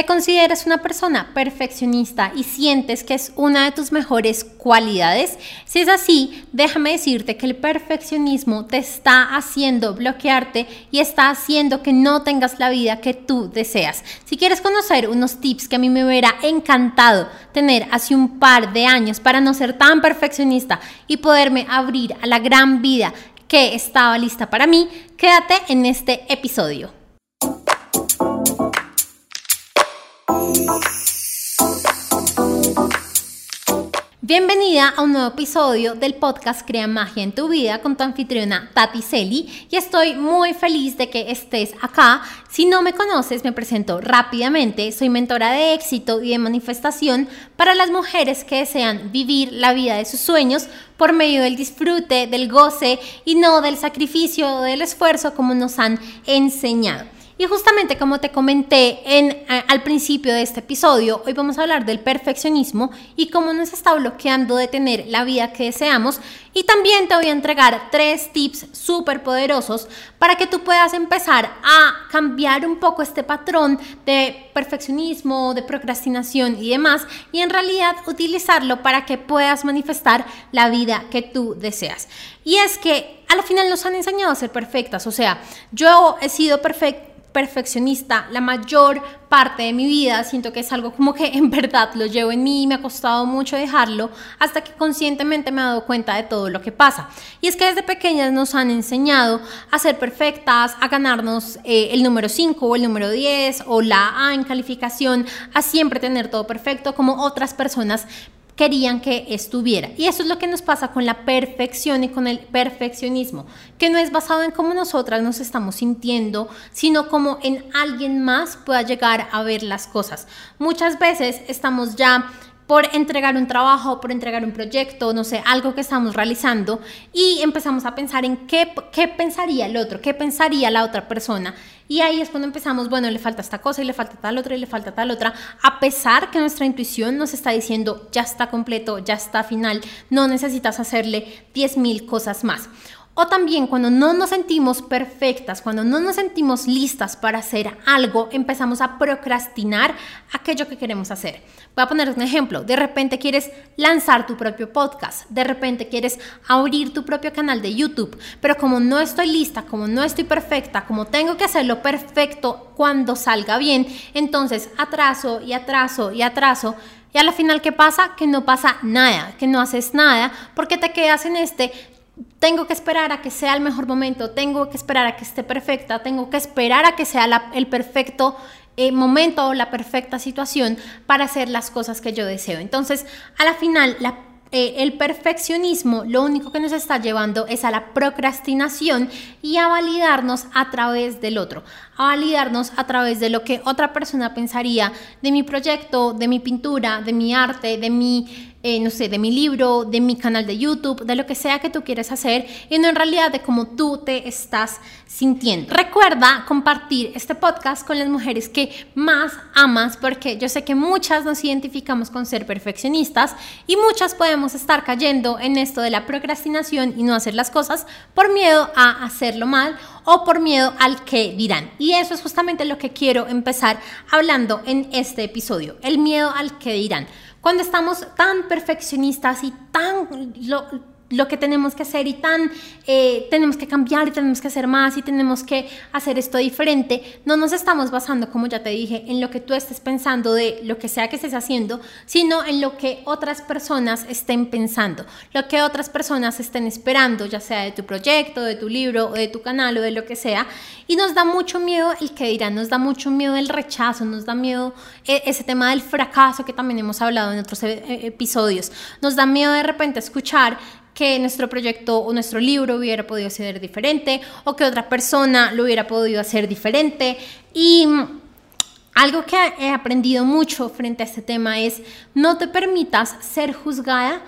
¿Te consideras una persona perfeccionista y sientes que es una de tus mejores cualidades? Si es así, déjame decirte que el perfeccionismo te está haciendo bloquearte y está haciendo que no tengas la vida que tú deseas. Si quieres conocer unos tips que a mí me hubiera encantado tener hace un par de años para no ser tan perfeccionista y poderme abrir a la gran vida que estaba lista para mí, quédate en este episodio. Bienvenida a un nuevo episodio del podcast Crea Magia en tu vida con tu anfitriona Tati Celi y estoy muy feliz de que estés acá. Si no me conoces, me presento rápidamente. Soy mentora de éxito y de manifestación para las mujeres que desean vivir la vida de sus sueños por medio del disfrute, del goce y no del sacrificio o del esfuerzo como nos han enseñado. Y justamente como te comenté en, al principio de este episodio, hoy vamos a hablar del perfeccionismo y cómo nos está bloqueando de tener la vida que deseamos. Y también te voy a entregar tres tips súper poderosos para que tú puedas empezar a cambiar un poco este patrón de perfeccionismo, de procrastinación y demás, y en realidad utilizarlo para que puedas manifestar la vida que tú deseas. Y es que al final nos han enseñado a ser perfectas, o sea, yo he sido perfecta perfeccionista la mayor parte de mi vida. Siento que es algo como que en verdad lo llevo en mí y me ha costado mucho dejarlo hasta que conscientemente me he dado cuenta de todo lo que pasa. Y es que desde pequeñas nos han enseñado a ser perfectas, a ganarnos eh, el número 5 o el número 10 o la A en calificación, a siempre tener todo perfecto como otras personas querían que estuviera. Y eso es lo que nos pasa con la perfección y con el perfeccionismo, que no es basado en cómo nosotras nos estamos sintiendo, sino como en alguien más pueda llegar a ver las cosas. Muchas veces estamos ya por entregar un trabajo, por entregar un proyecto, no sé, algo que estamos realizando y empezamos a pensar en qué, qué pensaría el otro, qué pensaría la otra persona. Y ahí es cuando empezamos, bueno, le falta esta cosa y le falta tal otra y le falta tal otra, a pesar que nuestra intuición nos está diciendo, ya está completo, ya está final, no necesitas hacerle 10.000 cosas más. O también cuando no nos sentimos perfectas, cuando no nos sentimos listas para hacer algo, empezamos a procrastinar aquello que queremos hacer. Voy a poner un ejemplo. De repente quieres lanzar tu propio podcast, de repente quieres abrir tu propio canal de YouTube, pero como no estoy lista, como no estoy perfecta, como tengo que hacerlo perfecto cuando salga bien, entonces atraso y atraso y atraso. Y a la final, ¿qué pasa? Que no pasa nada, que no haces nada, porque te quedas en este tengo que esperar a que sea el mejor momento, tengo que esperar a que esté perfecta, tengo que esperar a que sea el perfecto eh, momento o la perfecta situación para hacer las cosas que yo deseo. Entonces, a la final, eh, el perfeccionismo lo único que nos está llevando es a la procrastinación y a validarnos a través del otro, a validarnos a través de lo que otra persona pensaría de mi proyecto, de mi pintura, de mi arte, de mi eh, no sé, de mi libro, de mi canal de YouTube, de lo que sea que tú quieres hacer y no en realidad de cómo tú te estás sintiendo. Recuerda compartir este podcast con las mujeres que más amas porque yo sé que muchas nos identificamos con ser perfeccionistas y muchas podemos estar cayendo en esto de la procrastinación y no hacer las cosas por miedo a hacerlo mal o por miedo al que dirán. Y eso es justamente lo que quiero empezar hablando en este episodio, el miedo al que dirán. Cuando estamos tan perfeccionistas y tan lo que tenemos que hacer y tan eh, tenemos que cambiar y tenemos que hacer más y tenemos que hacer esto diferente, no nos estamos basando, como ya te dije, en lo que tú estés pensando de lo que sea que estés haciendo, sino en lo que otras personas estén pensando, lo que otras personas estén esperando, ya sea de tu proyecto, de tu libro o de tu canal o de lo que sea. Y nos da mucho miedo el que dirán, nos da mucho miedo el rechazo, nos da miedo eh, ese tema del fracaso que también hemos hablado en otros eh, episodios, nos da miedo de repente escuchar que nuestro proyecto o nuestro libro hubiera podido ser diferente o que otra persona lo hubiera podido hacer diferente. Y mm, algo que he aprendido mucho frente a este tema es no te permitas ser juzgada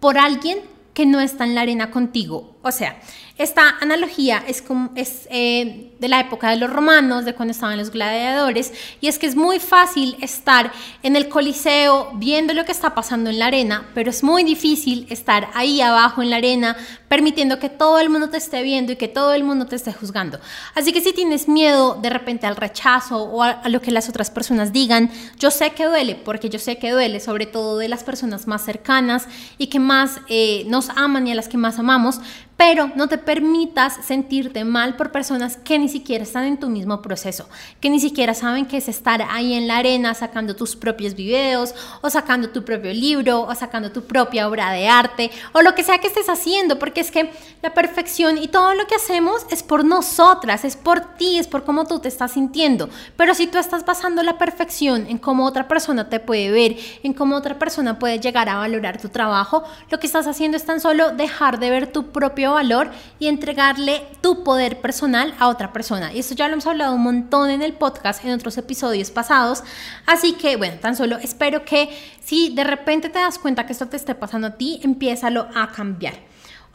por alguien que no está en la arena contigo. O sea, Esta analogía es, como, es eh, de la época de los romanos, de cuando estaban los gladiadores, y es que es muy fácil estar en el coliseo viendo lo que está pasando en la arena, pero es muy difícil estar ahí abajo en la arena permitiendo que todo el mundo te esté viendo y que todo el mundo te esté juzgando. Así que si tienes miedo de repente al rechazo o a, lo que las otras personas digan, yo sé que duele, porque yo sé que duele, sobre todo de las personas más cercanas y que más eh, nos aman y a las que más amamos, pero no te permitas sentirte mal por personas que ni siquiera están en tu mismo proceso, que ni siquiera saben qué es estar ahí en la arena sacando tus propios videos o sacando tu propio libro o sacando tu propia obra de arte o lo que sea que estés haciendo, porque es que la perfección y todo lo que hacemos es por nosotras, es por ti, es por cómo tú te estás sintiendo. Pero si tú estás basando la perfección en cómo otra persona te puede ver, en cómo otra persona puede llegar a valorar tu trabajo, lo que estás haciendo es tan solo dejar de ver tu propio valor y entregarle tu poder personal a otra persona. Y esto ya lo hemos hablado un montón en el podcast, en otros episodios pasados. Así que, bueno, tan solo espero que si de repente te das cuenta que esto te esté pasando a ti, empiézalo a cambiar.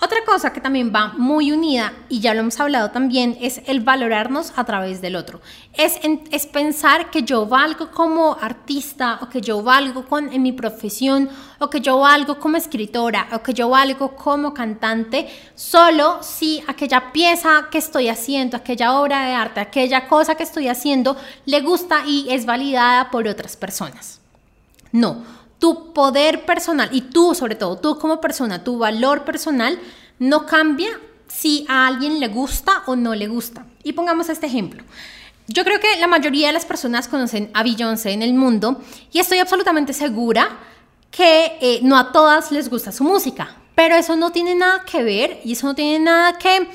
Otra cosa que también va muy unida, y ya lo hemos hablado también, es el valorarnos a través del otro. Es, pensar que yo valgo como artista, o que yo valgo con, en mi profesión, o que yo valgo como escritora, o que yo valgo como cantante, solo si aquella pieza que estoy haciendo, aquella obra de arte, aquella cosa que estoy haciendo, le gusta y es validada por otras personas. No tu poder personal y tú, sobre todo tú como persona, tu valor personal no cambia si a alguien le gusta o no le gusta. Y pongamos este ejemplo. Yo creo que la mayoría de las personas conocen a Beyoncé en el mundo y estoy absolutamente segura que eh, no a todas les gusta su música, pero eso no tiene nada que ver y eso no tiene nada que...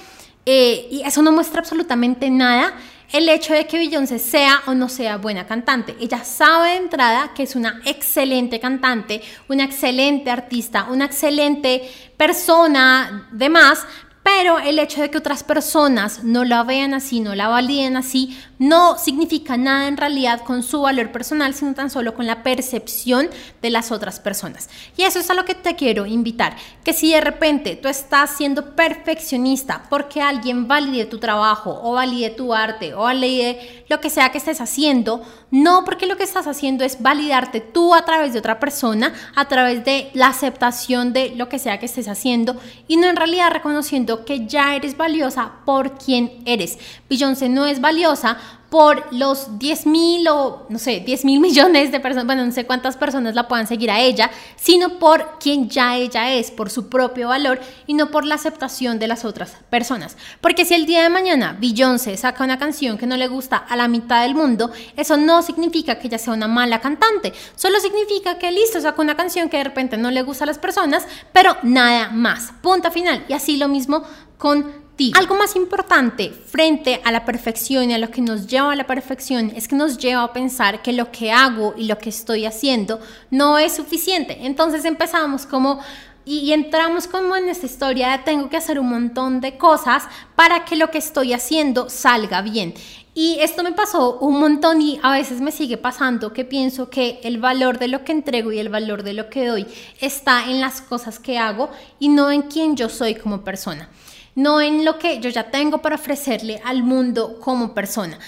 Eh, y eso no muestra absolutamente nada el hecho de que Beyoncé sea o no sea buena cantante. Ella sabe de entrada que es una excelente cantante, una excelente artista, una excelente persona, demás, pero el hecho de que otras personas no la vean así, no la validen así, no significa nada en realidad con su valor personal, sino tan solo con la percepción de las otras personas. Y eso es a lo que te quiero invitar, que si de repente tú estás siendo perfeccionista porque alguien valide tu trabajo o valide tu arte o valide lo que sea que estés haciendo, no porque lo que estás haciendo es validarte tú a través de otra persona, a través de la aceptación de lo que sea que estés haciendo y no en realidad reconociendo que ya eres valiosa por quien eres. Beyoncé no es valiosa por los 10 mil o no sé, 10 mil millones de personas, bueno, no sé cuántas personas la puedan seguir a ella, sino por quien ya ella es, por su propio valor y no por la aceptación de las otras personas. Porque si el día de mañana Beyoncé saca una canción que no le gusta a la mitad del mundo, eso no significa que ella sea una mala cantante, solo significa que listo, saca una canción que de repente no le gusta a las personas, pero nada más, punto final. Y así lo mismo con algo más importante frente a la perfección y a lo que nos lleva a la perfección es que nos lleva a pensar que lo que hago y lo que estoy haciendo no es suficiente. Entonces empezamos como y, entramos como en esta historia de tengo que hacer un montón de cosas para que lo que estoy haciendo salga bien. Y esto me pasó un montón y a veces me sigue pasando que pienso que el valor de lo que entrego y el valor de lo que doy está en las cosas que hago y no en quién yo soy como persona no en lo que yo ya tengo para ofrecerle al mundo como persona.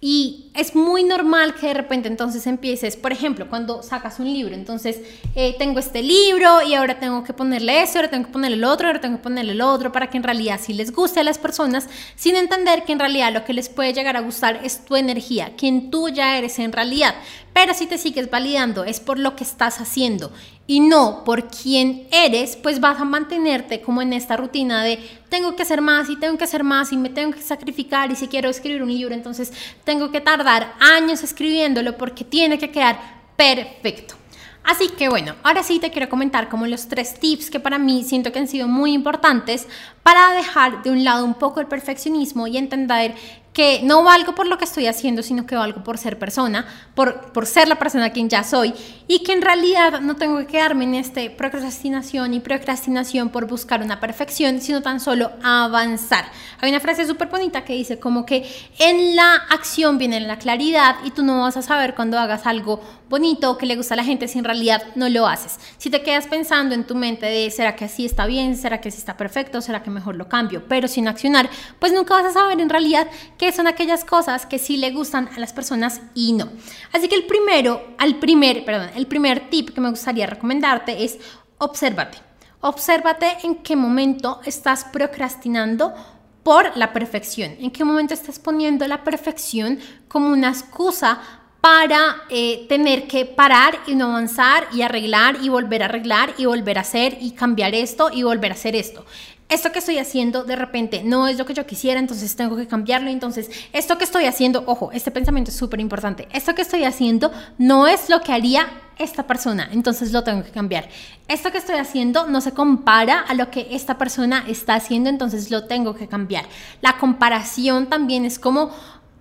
Y es muy normal que de repente entonces empieces, por ejemplo, cuando sacas un libro, entonces eh, tengo este libro y ahora tengo que ponerle eso, ahora tengo que ponerle el otro, ahora tengo que ponerle el otro para que en realidad sí les guste a las personas, sin entender que en realidad lo que les puede llegar a gustar es tu energía, quien tú ya eres en realidad. Pero si te sigues validando es por lo que estás haciendo y no por quién eres, pues vas a mantenerte como en esta rutina de tengo que hacer más y tengo que hacer más y me tengo que sacrificar y si quiero escribir un libro, entonces tengo que tardar años escribiéndolo porque tiene que quedar perfecto. Así que bueno, ahora sí te quiero comentar como los tres tips que para mí siento que han sido muy importantes para dejar de un lado un poco el perfeccionismo y entender que no valgo por lo que estoy haciendo, sino que valgo por ser persona, por, por ser la persona quien ya soy y que en realidad no tengo que quedarme en este procrastinación y procrastinación por buscar una perfección, sino tan solo avanzar. Hay una frase súper bonita que dice como que en la acción viene la claridad y tú no vas a saber cuando hagas algo bonito que le gusta a la gente si en realidad no lo haces. Si te quedas pensando en tu mente de ¿será que así está bien? ¿Será que así está perfecto? ¿Será que mejor lo cambio? Pero sin accionar, pues nunca vas a saber en realidad qué son aquellas cosas que sí le gustan a las personas y no. Así que el primero, al primer, perdón, el primer tip que me gustaría recomendarte es obsérvate. Obsérvate en qué momento estás procrastinando por la perfección, en qué momento estás poniendo la perfección como una excusa para eh, tener que parar y no avanzar y arreglar y volver a arreglar y volver a hacer y cambiar esto y volver a hacer esto. Esto que estoy haciendo de repente no es lo que yo quisiera, entonces tengo que cambiarlo. Entonces, esto que estoy haciendo, ojo, este pensamiento es súper importante. Esto que estoy haciendo no es lo que haría esta persona, entonces lo tengo que cambiar. Esto que estoy haciendo no se compara a lo que esta persona está haciendo, entonces lo tengo que cambiar. La comparación también es como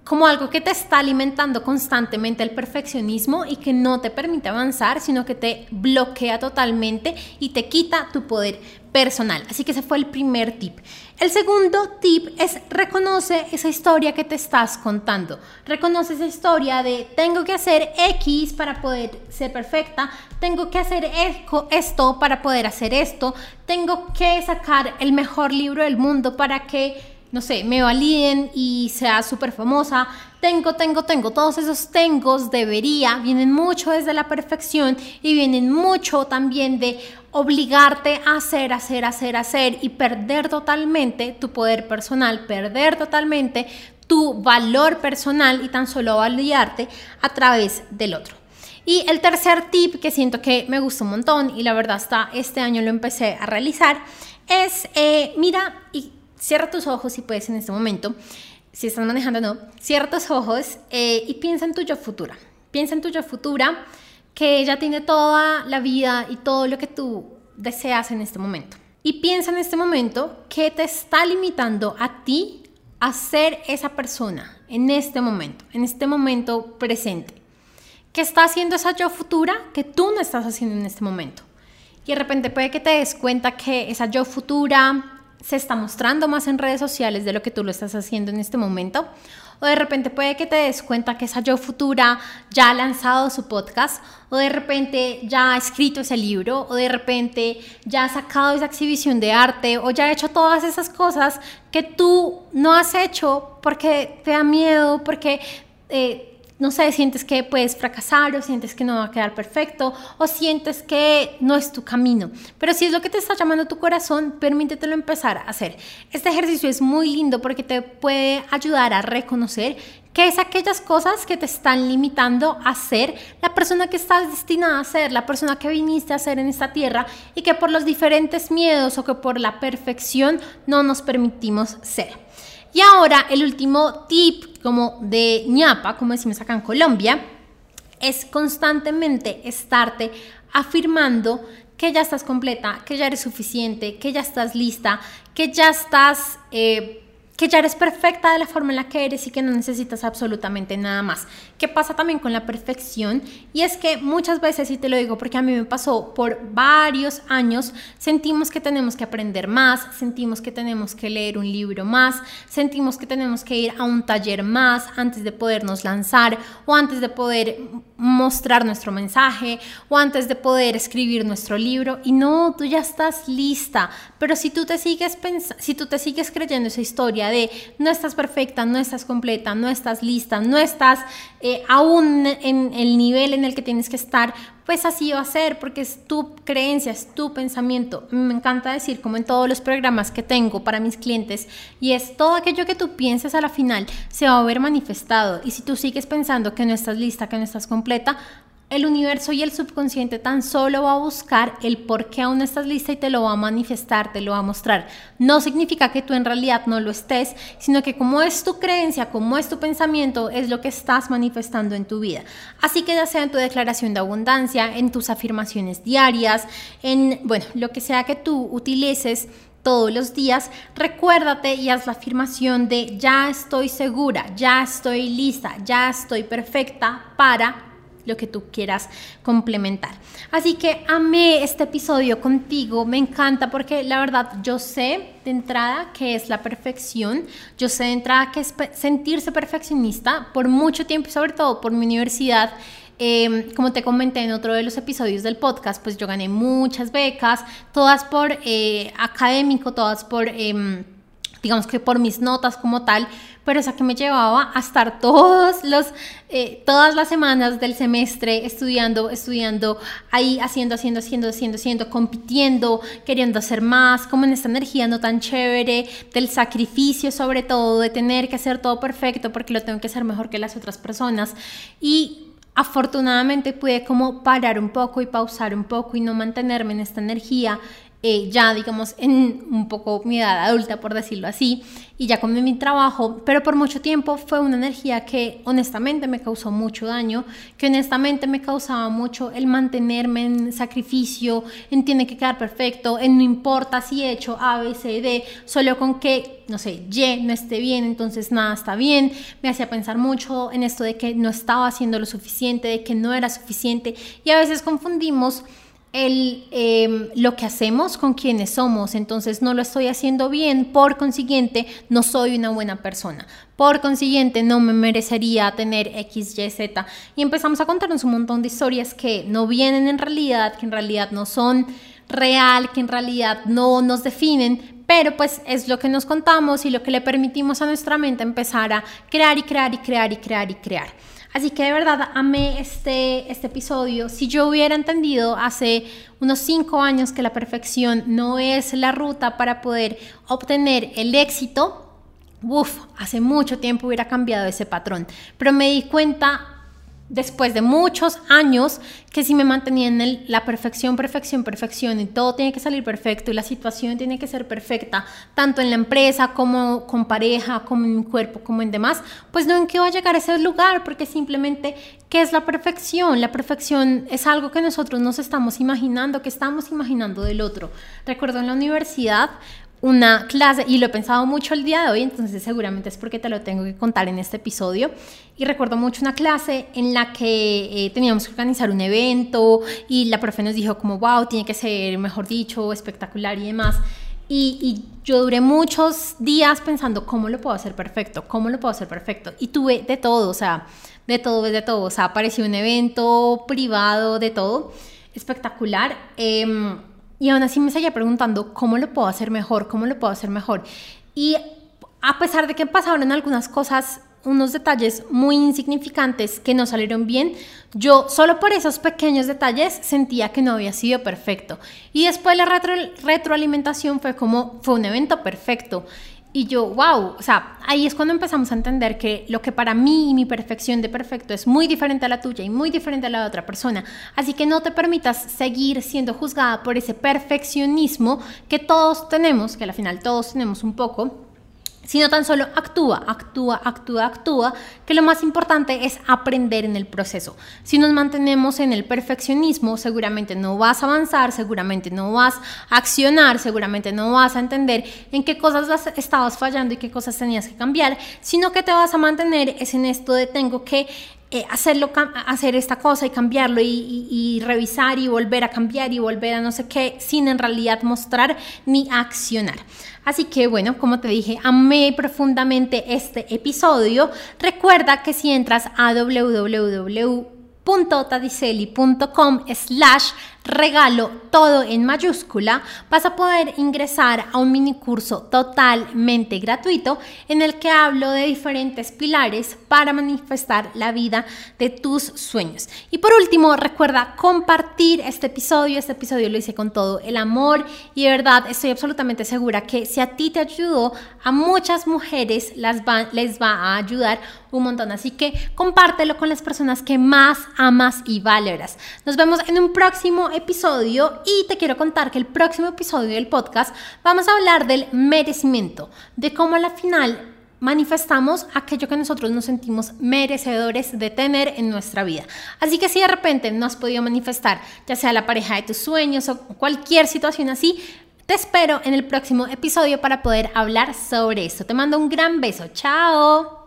como algo que te está alimentando constantemente el perfeccionismo y que no te permite avanzar, sino que te bloquea totalmente y te quita tu poder personal. Así que ese fue el primer tip. El segundo tip es reconoce esa historia que te estás contando. Reconoce esa historia de tengo que hacer X para poder ser perfecta, tengo que hacer esto para poder hacer esto, tengo que sacar el mejor libro del mundo para que no sé, me validen y sea súper famosa. Tengo, tengo, tengo. Todos esos tengos debería vienen mucho desde la perfección y vienen mucho también de obligarte a hacer, hacer, hacer, hacer y perder totalmente tu poder personal, perder totalmente tu valor personal y tan solo validarte a través del otro. Y el tercer tip que siento que me gusta un montón y la verdad hasta este año lo empecé a realizar es, eh, mira, y cierra tus ojos si puedes en este momento, si estás manejando no, cierra tus ojos eh, y piensa en tu yo futura. Piensa en tu yo futura que ella tiene toda la vida y todo lo que tú deseas en este momento. Y piensa en este momento que te está limitando a ti a ser esa persona en este momento, en este momento presente. ¿Qué está haciendo esa yo futura que tú no estás haciendo en este momento? Y de repente puede que te des cuenta que esa yo futura se está mostrando más en redes sociales de lo que tú lo estás haciendo en este momento. O de repente puede que te des cuenta que esa yo futura ya ha lanzado su podcast, o de repente ya ha escrito ese libro, o de repente ya ha sacado esa exhibición de arte, o ya ha hecho todas esas cosas que tú no has hecho porque te da miedo, porque eh, no sé, sientes que puedes fracasar o sientes que no va a quedar perfecto o sientes que no es tu camino. Pero si es lo que te está llamando tu corazón, permítetelo empezar a hacer. Este ejercicio es muy lindo porque te puede ayudar a reconocer qué es aquellas cosas que te están limitando a ser la persona que estás destinada a ser, la persona que viniste a ser en esta tierra y que por los diferentes miedos o que por la perfección no nos permitimos ser. Y ahora el último tip como de ñapa, como decimos acá en Colombia, es constantemente estarte afirmando que ya estás completa, que ya eres suficiente, que ya estás lista, que ya estás... Eh, que ya eres perfecta de la forma en la que eres y que no necesitas absolutamente nada más. ¿Qué pasa también con la perfección? Y es que muchas veces, y te lo digo porque a mí me pasó por varios años, sentimos que tenemos que aprender más, sentimos que tenemos que leer un libro más, sentimos que tenemos que ir a un taller más antes de podernos lanzar o antes de poder mostrar nuestro mensaje o antes de poder escribir nuestro libro. Y no, tú ya estás lista, pero si tú te sigues, si tú te sigues creyendo esa historia, de no estás perfecta, no estás completa, no estás lista, no estás eh, aún en el nivel en el que tienes que estar, pues así va a ser, porque es tu creencia, es tu pensamiento. Me encanta decir, como en todos los programas que tengo para mis clientes, y es todo aquello que tú pienses a la final se va a ver manifestado. Y si tú sigues pensando que no estás lista, que no estás completa, el universo y el subconsciente tan solo va a buscar el por qué aún estás lista y te lo va a manifestar, te lo va a mostrar. No significa que tú en realidad no lo estés, sino que como es tu creencia, como es tu pensamiento, es lo que estás manifestando en tu vida. Así que ya sea en tu declaración de abundancia, en tus afirmaciones diarias, en, bueno, lo que sea que tú utilices, todos los días, recuérdate y haz la afirmación de ya estoy segura, ya estoy lista, ya estoy perfecta para lo que tú quieras complementar. Así que amé este episodio contigo, me encanta porque la verdad yo sé de entrada que es la perfección, yo sé de entrada que es sentirse perfeccionista por mucho tiempo y sobre todo por mi universidad. Em, como te comenté en otro de los episodios del podcast, pues yo gané muchas becas, todas por eh, académico, todas por... Em, digamos que por mis notas como tal, pero esa que me llevaba a estar todos los, eh, todas las semanas del semestre estudiando, estudiando, ahí haciendo, haciendo, haciendo, haciendo, haciendo, compitiendo, queriendo hacer más, como en esta energía no tan chévere, del sacrificio sobre todo, de tener que hacer todo perfecto porque lo tengo que hacer mejor que las otras personas. Y afortunadamente pude como parar un poco y pausar un poco y no mantenerme en esta energía eh, ya digamos en un poco mi edad adulta por decirlo así y ya con mi trabajo pero por mucho tiempo fue una energía que honestamente me causó mucho daño que honestamente me causaba mucho el mantenerme en sacrificio en tiene que quedar perfecto en no importa si he hecho A, B, C, D solo con que no sé, Y no esté bien entonces nada está bien. Me hacía pensar mucho en esto de que no estaba haciendo lo suficiente de que no era suficiente y a veces confundimos el, em, lo que hacemos con quienes somos, entonces no lo estoy haciendo bien, por consiguiente no soy una buena persona, por consiguiente no me merecería tener X, Y, Z. Y empezamos a contarnos un montón de historias que no vienen en realidad, que en realidad no son real, que en realidad no nos definen, pero pues es lo que nos contamos y lo que le permitimos a nuestra mente empezar a crear y crear y crear y crear y crear. Así que de verdad amé este, este episodio. Si yo hubiera entendido hace unos cinco años que la perfección no es la ruta para poder obtener el éxito, uff, hace mucho tiempo hubiera cambiado ese patrón. Pero me di cuenta después de muchos años que si me mantenía en la perfección, perfección, perfección y todo tiene que salir perfecto y la situación tiene que ser perfecta, tanto en la empresa como con pareja, como en mi cuerpo, como en demás, pues no en qué va a llegar a ese lugar, porque simplemente, ¿qué es la perfección? La perfección es algo que nosotros nos estamos imaginando, que estamos imaginando del otro. Recuerdo en la universidad una clase, y lo he pensado mucho el día de hoy, entonces seguramente es porque te lo tengo que contar en este episodio, y recuerdo mucho una clase en la que eh, teníamos que organizar un evento y la profe nos dijo como, wow, tiene que ser, mejor dicho, espectacular y demás. Y, yo duré muchos días pensando cómo lo puedo hacer perfecto, cómo lo puedo hacer perfecto. Y tuve de todo, o sea, de todo, de todo. O sea, apareció un evento privado, de todo, espectacular. Eh, y aún así me seguía preguntando cómo lo puedo hacer mejor, cómo lo puedo hacer mejor. Y a pesar de que pasaron algunas cosas, unos detalles muy insignificantes que no salieron bien, yo solo por esos pequeños detalles sentía que no había sido perfecto. Y después la retroalimentación fue como, fue un evento perfecto. Y yo, wow, o sea, ahí es cuando empezamos a entender que lo que para mí y mi perfección de perfecto es muy diferente a la tuya y muy diferente a la de otra persona. Así que no te permitas seguir siendo juzgada por ese perfeccionismo que todos tenemos, que al final todos tenemos un poco, sino tan solo actúa, actúa, actúa, actúa, que lo más importante es aprender en el proceso. Si nos mantenemos en el perfeccionismo, seguramente no vas a avanzar, seguramente no vas a accionar, seguramente no vas a entender en qué cosas estabas fallando y qué cosas tenías que cambiar, sino que te vas a mantener es en esto de tengo que eh, hacerlo, hacer esta cosa y cambiarlo y, revisar y volver a cambiar y volver a no sé qué, sin en realidad mostrar ni accionar. Así que bueno, como te dije, amé profundamente este episodio. Recuerda que si entras a www.tadiceli.com slash regalo todo en mayúscula, vas a poder ingresar a un mini curso totalmente gratuito en el que hablo de diferentes pilares para manifestar la vida de tus sueños. Y por último, recuerda compartir este episodio. Este episodio lo hice con todo el amor y de verdad estoy absolutamente segura que si a ti te ayudó, a muchas mujeres las les va a ayudar un montón. Así que compártelo con las personas que más amas y valoras. Nos vemos en un próximo episodio y te quiero contar que el próximo episodio del podcast vamos a hablar del merecimiento, de cómo a la final manifestamos aquello que nosotros nos sentimos merecedores de tener en nuestra vida. Así que si de repente no has podido manifestar, ya sea la pareja de tus sueños o cualquier situación así, Te espero en el próximo episodio para poder hablar sobre esto. Te mando un gran beso. Chao.